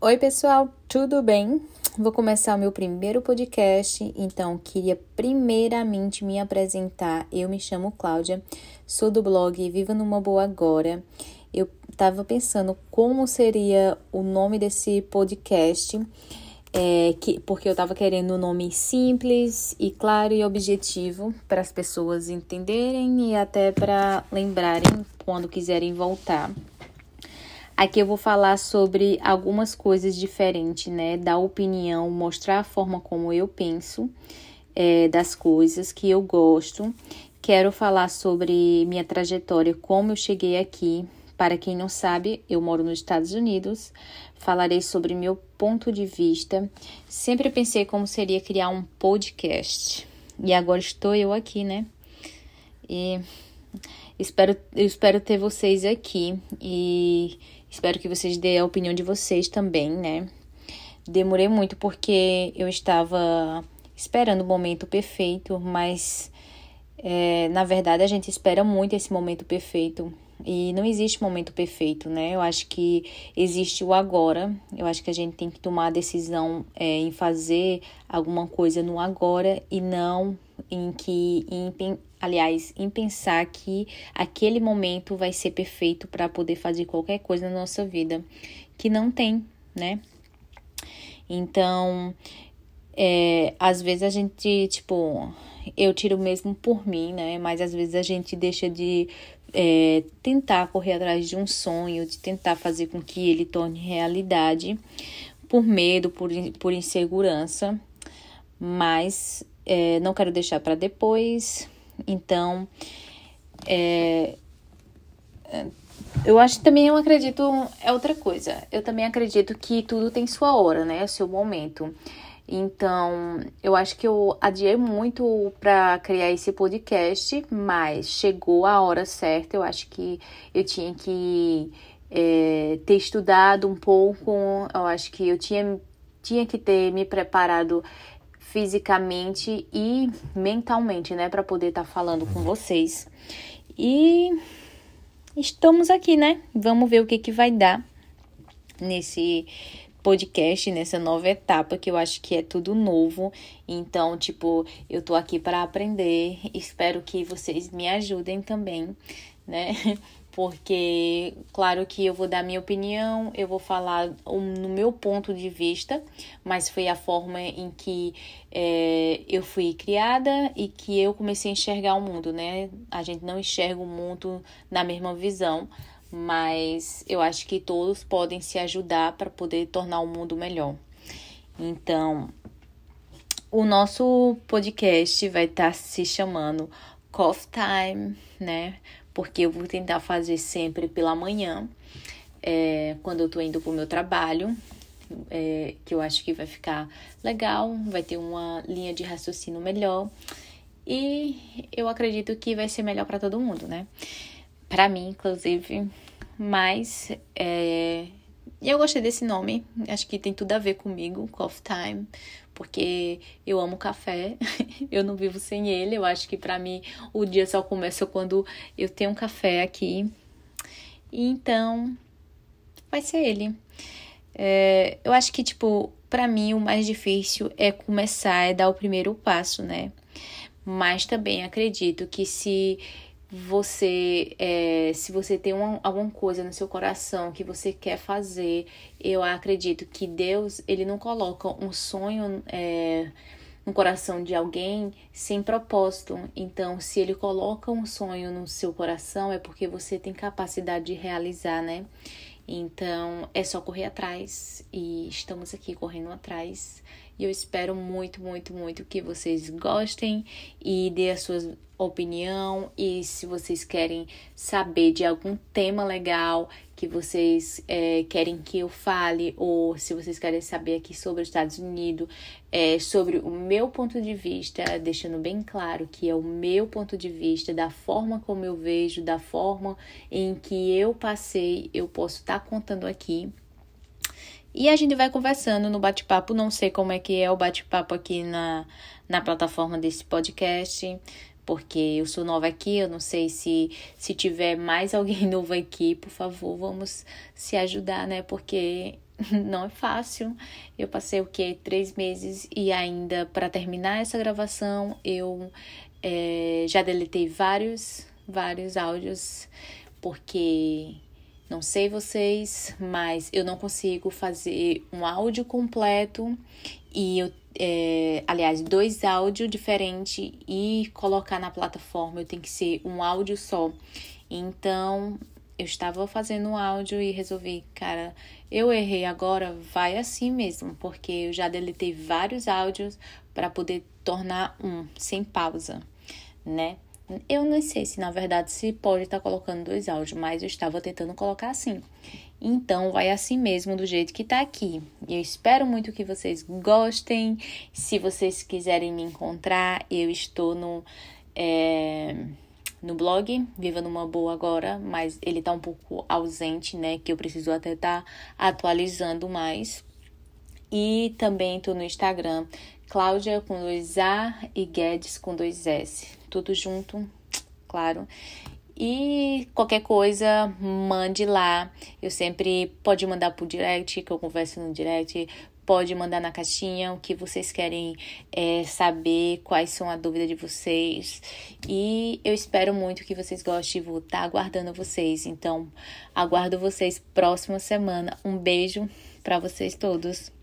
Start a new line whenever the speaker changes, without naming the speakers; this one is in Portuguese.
Oi, pessoal, tudo bem? Vou começar o meu primeiro podcast, então queria primeiramente me apresentar. Eu me chamo Cláudia, sou do blog Viva numa Boa Agora. Eu estava pensando como seria o nome desse podcast, é, que, porque eu estava querendo um nome simples e claro e objetivo para as pessoas entenderem e até para lembrarem quando quiserem voltar. Aqui eu vou falar sobre algumas coisas diferentes, né? Da opinião, mostrar a forma como eu penso é, das coisas que eu gosto. Quero falar sobre minha trajetória, como eu cheguei aqui. Para quem não sabe, eu moro nos Estados Unidos. Falarei sobre meu ponto de vista. Sempre pensei como seria criar um podcast. E agora estou eu aqui, né? E espero, eu espero ter vocês aqui. E Espero que vocês dêem a opinião de vocês também, né? Demorei muito porque eu estava esperando o momento perfeito, mas é, na verdade a gente espera muito esse momento perfeito e não existe momento perfeito, né? Eu acho que existe o agora. Eu acho que a gente tem que tomar a decisão é, em fazer alguma coisa no agora e não em que, em, aliás, em pensar que aquele momento vai ser perfeito para poder fazer qualquer coisa na nossa vida, que não tem, né? Então, é, às vezes a gente, tipo, eu tiro mesmo por mim, né? Mas às vezes a gente deixa de é, tentar correr atrás de um sonho, de tentar fazer com que ele torne realidade por medo, por, por insegurança, mas é, não quero deixar para depois. Então, é, eu acho que também eu acredito é outra coisa. Eu também acredito que tudo tem sua hora, né? Seu momento. Então, eu acho que eu adiei muito para criar esse podcast, mas chegou a hora certa. Eu acho que eu tinha que é, ter estudado um pouco. Eu acho que eu tinha, tinha que ter me preparado fisicamente e mentalmente, né, para poder estar tá falando com vocês. E estamos aqui, né? Vamos ver o que que vai dar nesse podcast nessa nova etapa que eu acho que é tudo novo. Então, tipo, eu tô aqui para aprender. Espero que vocês me ajudem também, né? Porque, claro que eu vou dar minha opinião, eu vou falar no meu ponto de vista, mas foi a forma em que é, eu fui criada e que eu comecei a enxergar o mundo, né? A gente não enxerga o mundo na mesma visão, mas eu acho que todos podem se ajudar para poder tornar o mundo melhor. Então, o nosso podcast vai estar tá se chamando Coffee Time, né? Porque eu vou tentar fazer sempre pela manhã, é, quando eu tô indo pro meu trabalho, é, que eu acho que vai ficar legal, vai ter uma linha de raciocínio melhor e eu acredito que vai ser melhor para todo mundo, né? para mim, inclusive. Mas é, eu gostei desse nome, acho que tem tudo a ver comigo, Coffee Time, porque eu amo café, eu não vivo sem ele. Eu acho que para mim o dia só começa quando eu tenho um café aqui. Então, vai ser ele. É, eu acho que, tipo, para mim o mais difícil é começar, é dar o primeiro passo, né? Mas também acredito que se você, é, se você tem uma, alguma coisa no seu coração que você quer fazer, eu acredito que Deus, ele não coloca um sonho é, no coração de alguém sem propósito. Então, se ele coloca um sonho no seu coração, é porque você tem capacidade de realizar, né? Então, é só correr atrás e estamos aqui correndo atrás. E eu espero muito, muito, muito que vocês gostem e dê a sua opinião. E se vocês querem saber de algum tema legal que vocês é, querem que eu fale, ou se vocês querem saber aqui sobre os Estados Unidos, é, sobre o meu ponto de vista, deixando bem claro que é o meu ponto de vista, da forma como eu vejo, da forma em que eu passei, eu posso estar tá contando aqui. E a gente vai conversando no bate-papo. Não sei como é que é o bate-papo aqui na, na plataforma desse podcast, porque eu sou nova aqui. Eu não sei se, se tiver mais alguém novo aqui, por favor, vamos se ajudar, né? Porque não é fácil. Eu passei o que? Três meses e ainda para terminar essa gravação eu é, já deletei vários, vários áudios porque não sei vocês, mas eu não consigo fazer um áudio completo e eu, é, aliás, dois áudios diferentes e colocar na plataforma. Eu tenho que ser um áudio só. Então, eu estava fazendo um áudio e resolvi, cara, eu errei agora, vai assim mesmo, porque eu já deletei vários áudios para poder tornar um sem pausa, né? Eu não sei se na verdade se pode estar tá colocando dois áudios, mas eu estava tentando colocar assim. Então vai assim mesmo do jeito que tá aqui. Eu espero muito que vocês gostem. Se vocês quiserem me encontrar, eu estou no é, no blog Viva numa Boa agora, mas ele tá um pouco ausente, né? Que eu preciso até estar tá atualizando mais. E também tô no Instagram, Cláudia com dois A e Guedes com dois S tudo junto, claro. E qualquer coisa, mande lá. Eu sempre pode mandar por direct, que eu converso no direct. Pode mandar na caixinha o que vocês querem é, saber, quais são a dúvida de vocês. E eu espero muito que vocês gostem. Vou estar tá aguardando vocês. Então, aguardo vocês próxima semana. Um beijo para vocês todos.